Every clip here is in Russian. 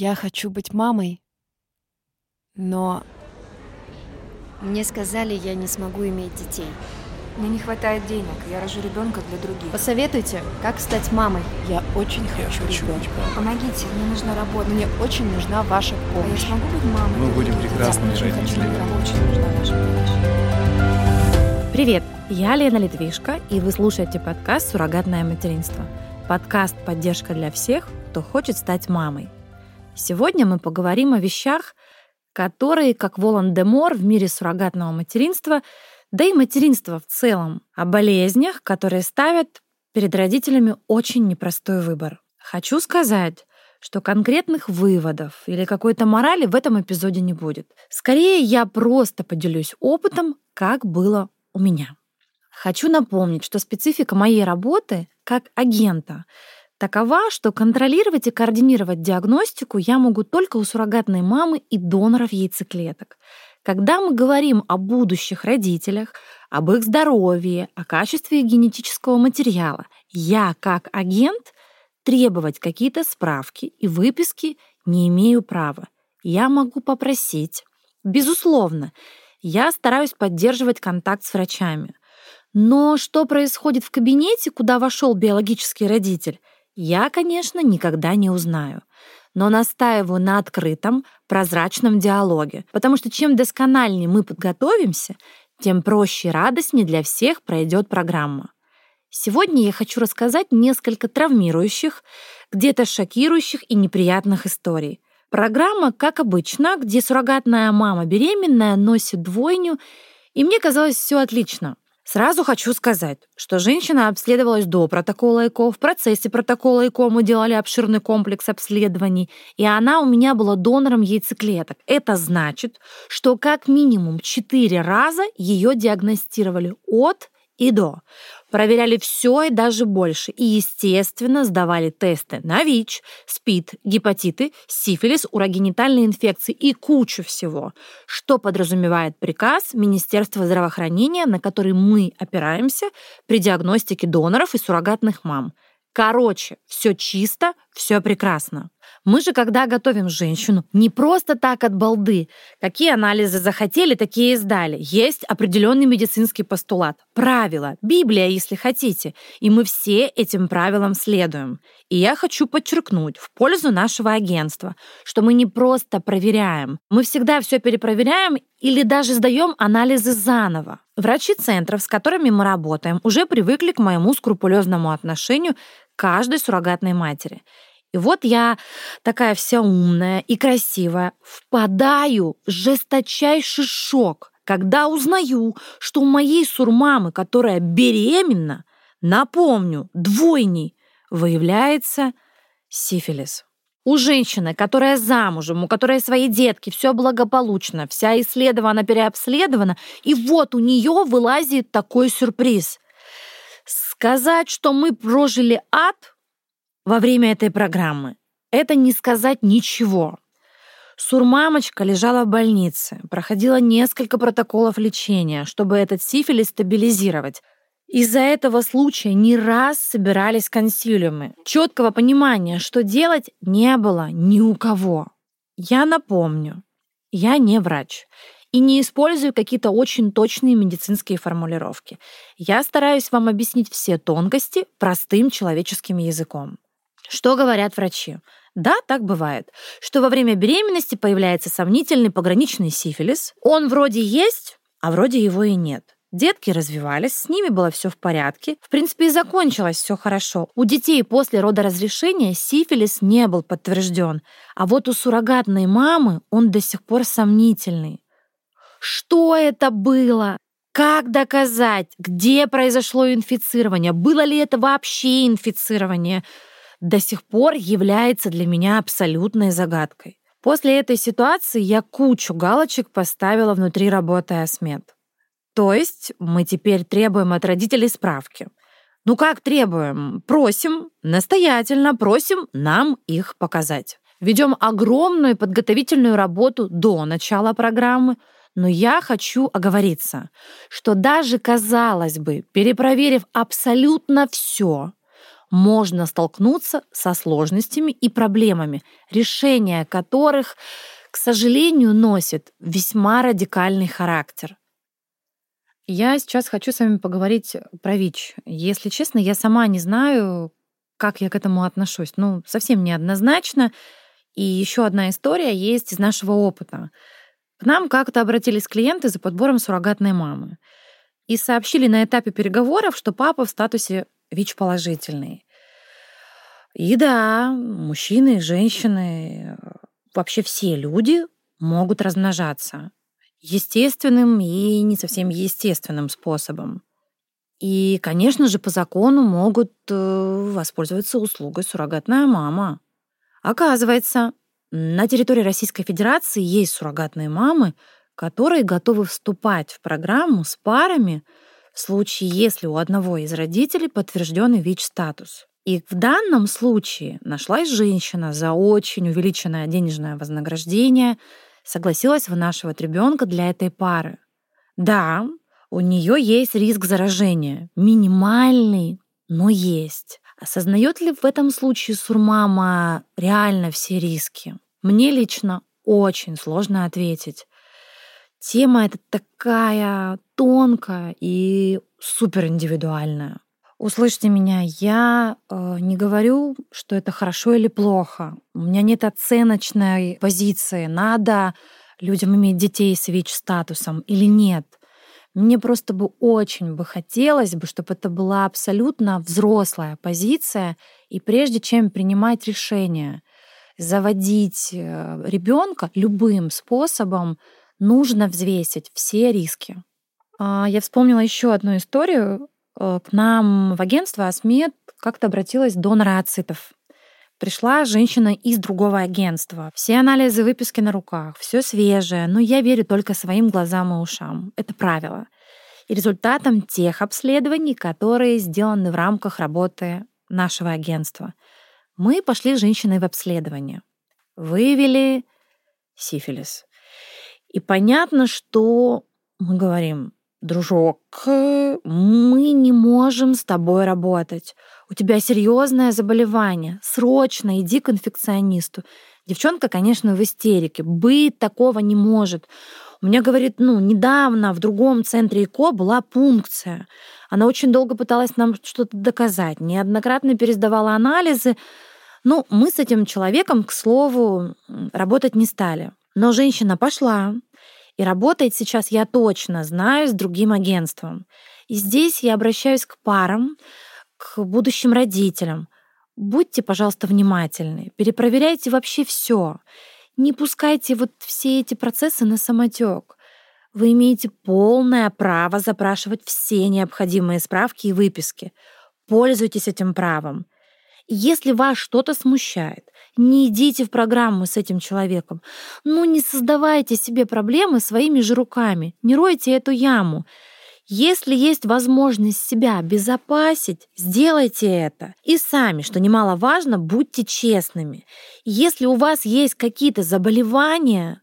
Я хочу быть мамой, но Мне сказали, я не смогу иметь детей. Мне не хватает денег, я рожу ребенка для других. Посоветуйте, как стать мамой. я очень Я хочу хочу ребенка. Помогите, мне нужна работа. Мне очень нужна ваша А я помощь. смогу быть мамой? Мы будем прекрасными родителями. Мне очень нужна ваша помощь. Привет, я Лена Литвишко, и вы слушаете подкаст «Суррогатное материнство». Подкаст «Поддержка для всех, кто хочет стать мамой». Сегодня мы поговорим о вещах, которые, как Волан-де-Мор в мире суррогатного материнства, да и материнства в целом, о болезнях, которые ставят перед родителями очень непростой выбор. Хочу сказать, что конкретных выводов или какой-то морали в этом эпизоде не будет. Скорее, я просто поделюсь опытом, как было у меня. Хочу напомнить, что специфика моей работы как агента такова, что контролировать и координировать диагностику я могу только у суррогатной мамы и доноров яйцеклеток. Когда мы говорим о будущих родителях, об их здоровье, о качестве генетического материала, я как агент требовать какие-то справки и выписки не имею права. Я могу попросить. Безусловно, я стараюсь поддерживать контакт с врачами. Но что происходит в кабинете, куда вошел биологический родитель, я, конечно, никогда не узнаю. Но настаиваю на открытом, прозрачном диалоге, потому что чем доскональнее мы подготовимся, тем проще и радостнее для всех пройдет программа. Сегодня я хочу рассказать несколько травмирующих, где-то шокирующих и неприятных историй. Программа, как обычно, где суррогатная мама беременная носит двойню, и мне казалось все отлично. Сразу хочу сказать, что женщина обследовалась до протокола ЭКО, в процессе протокола ЭКО мы делали обширный комплекс обследований, и она у меня была донором яйцеклеток. Это значит, что как минимум 4 раза ее диагностировали от и до. Проверяли все и даже больше. И, естественно, сдавали тесты на ВИЧ, СПИД, гепатиты, сифилис, урогенитальные инфекции и кучу всего, что подразумевает приказ Министерства здравоохранения, на который мы опираемся при диагностике доноров и суррогатных мам. Короче, все чисто, все прекрасно. Мы же, когда готовим женщину, не просто так от балды. Какие анализы захотели, такие и сдали. Есть определенный медицинский постулат. Правила, Библия, если хотите. И мы все этим правилам следуем. И я хочу подчеркнуть в пользу нашего агентства, что мы не просто проверяем. Мы всегда все перепроверяем или даже сдаем анализы заново. Врачи центров, с которыми мы работаем, уже привыкли к моему скрупулезному отношению каждой суррогатной матери. И вот я такая вся умная и красивая, впадаю в жесточайший шок, когда узнаю, что у моей сурмамы, которая беременна, напомню, двойней, выявляется сифилис. У женщины, которая замужем, у которой свои детки, все благополучно, вся исследована, переобследована, и вот у нее вылазит такой сюрприз. Сказать, что мы прожили ад во время этой программы, это не сказать ничего. Сурмамочка лежала в больнице, проходила несколько протоколов лечения, чтобы этот сифилис стабилизировать. Из-за этого случая не раз собирались консилиумы. Четкого понимания, что делать, не было ни у кого. Я напомню, я не врач и не использую какие-то очень точные медицинские формулировки. Я стараюсь вам объяснить все тонкости простым человеческим языком. Что говорят врачи? Да, так бывает, что во время беременности появляется сомнительный пограничный сифилис. Он вроде есть, а вроде его и нет. Детки развивались, с ними было все в порядке. В принципе, и закончилось все хорошо. У детей после родоразрешения сифилис не был подтвержден, а вот у суррогатной мамы он до сих пор сомнительный. Что это было? Как доказать, где произошло инфицирование? Было ли это вообще инфицирование? До сих пор является для меня абсолютной загадкой. После этой ситуации я кучу галочек поставила внутри работы Асмед. То есть мы теперь требуем от родителей справки. Ну как требуем? Просим, настоятельно просим нам их показать. Ведем огромную подготовительную работу до начала программы, но я хочу оговориться, что даже, казалось бы, перепроверив абсолютно все, можно столкнуться со сложностями и проблемами, решение которых, к сожалению, носит весьма радикальный характер. Я сейчас хочу с вами поговорить про ВИЧ. Если честно, я сама не знаю, как я к этому отношусь. Ну, совсем неоднозначно. И еще одна история есть из нашего опыта. К нам как-то обратились клиенты за подбором суррогатной мамы и сообщили на этапе переговоров, что папа в статусе ВИЧ-положительный. И да, мужчины женщины, вообще все люди могут размножаться естественным и не совсем естественным способом. И, конечно же, по закону могут э, воспользоваться услугой суррогатная мама. Оказывается, на территории Российской Федерации есть суррогатные мамы, которые готовы вступать в программу с парами в случае, если у одного из родителей подтвержденный ВИЧ-статус. И в данном случае нашлась женщина за очень увеличенное денежное вознаграждение, согласилась вынашивать ребенка для этой пары. Да, у нее есть риск заражения, минимальный, но есть. Осознает ли в этом случае сурмама реально все риски? Мне лично очень сложно ответить. Тема эта такая тонкая и супер индивидуальная. Услышьте меня, я э, не говорю, что это хорошо или плохо. У меня нет оценочной позиции. Надо людям иметь детей с ВИЧ-статусом или нет. Мне просто бы очень бы хотелось бы, чтобы это была абсолютно взрослая позиция, и прежде чем принимать решение заводить э, ребенка любым способом, нужно взвесить все риски. А, я вспомнила еще одну историю. Э, к нам в агентство Асмед как-то обратилась донора ацитов. Пришла женщина из другого агентства. Все анализы, выписки на руках, все свежее, но я верю только своим глазам и ушам. Это правило. И результатом тех обследований, которые сделаны в рамках работы нашего агентства. Мы пошли с женщиной в обследование. Выявили сифилис. И понятно, что мы говорим, дружок, мы не можем с тобой работать. У тебя серьезное заболевание. Срочно иди к инфекционисту. Девчонка, конечно, в истерике. Быть такого не может. У меня, говорит, ну, недавно в другом центре ИКО была пункция. Она очень долго пыталась нам что-то доказать. Неоднократно пересдавала анализы. Ну, мы с этим человеком, к слову, работать не стали. Но женщина пошла, и работает сейчас, я точно знаю, с другим агентством. И здесь я обращаюсь к парам, к будущим родителям. Будьте, пожалуйста, внимательны, перепроверяйте вообще все. Не пускайте вот все эти процессы на самотек. Вы имеете полное право запрашивать все необходимые справки и выписки. Пользуйтесь этим правом. Если вас что-то смущает, не идите в программу с этим человеком. Ну, не создавайте себе проблемы своими же руками. Не ройте эту яму. Если есть возможность себя обезопасить, сделайте это. И сами, что немаловажно, будьте честными. Если у вас есть какие-то заболевания,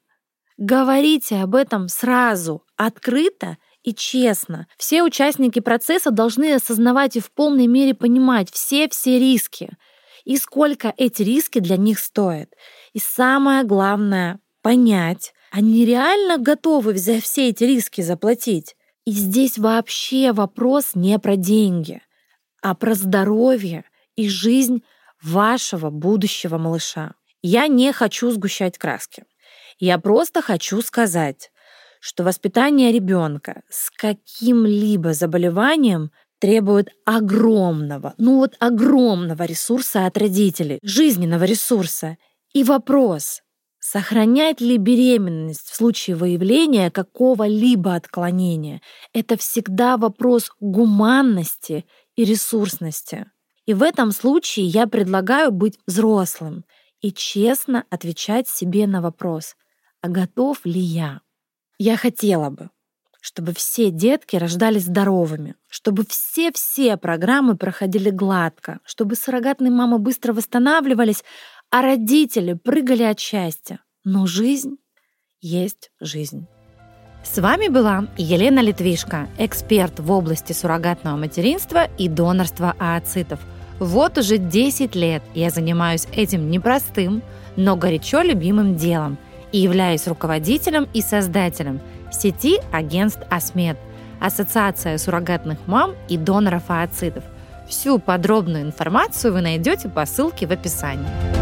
говорите об этом сразу, открыто и честно. Все участники процесса должны осознавать и в полной мере понимать все-все риски и сколько эти риски для них стоят. И самое главное — понять, они реально готовы за все эти риски заплатить. И здесь вообще вопрос не про деньги, а про здоровье и жизнь вашего будущего малыша. Я не хочу сгущать краски. Я просто хочу сказать, что воспитание ребенка с каким-либо заболеванием требует огромного, ну вот огромного ресурса от родителей, жизненного ресурса. И вопрос, сохранять ли беременность в случае выявления какого-либо отклонения, это всегда вопрос гуманности и ресурсности. И в этом случае я предлагаю быть взрослым и честно отвечать себе на вопрос, а готов ли я? Я хотела бы, чтобы все детки рождались здоровыми, чтобы все-все программы проходили гладко, чтобы суррогатные мамы быстро восстанавливались, а родители прыгали от счастья. Но жизнь есть жизнь. С вами была Елена Литвишко, эксперт в области суррогатного материнства и донорства ооцитов – Вот уже 10 лет я занимаюсь этим непростым, но горячо любимым делом и являюсь руководителем и создателем сети агентств «Асмед» – Ассоциация суррогатных мам и доноров ооцитов. Всю подробную информацию вы найдете по ссылке в описании.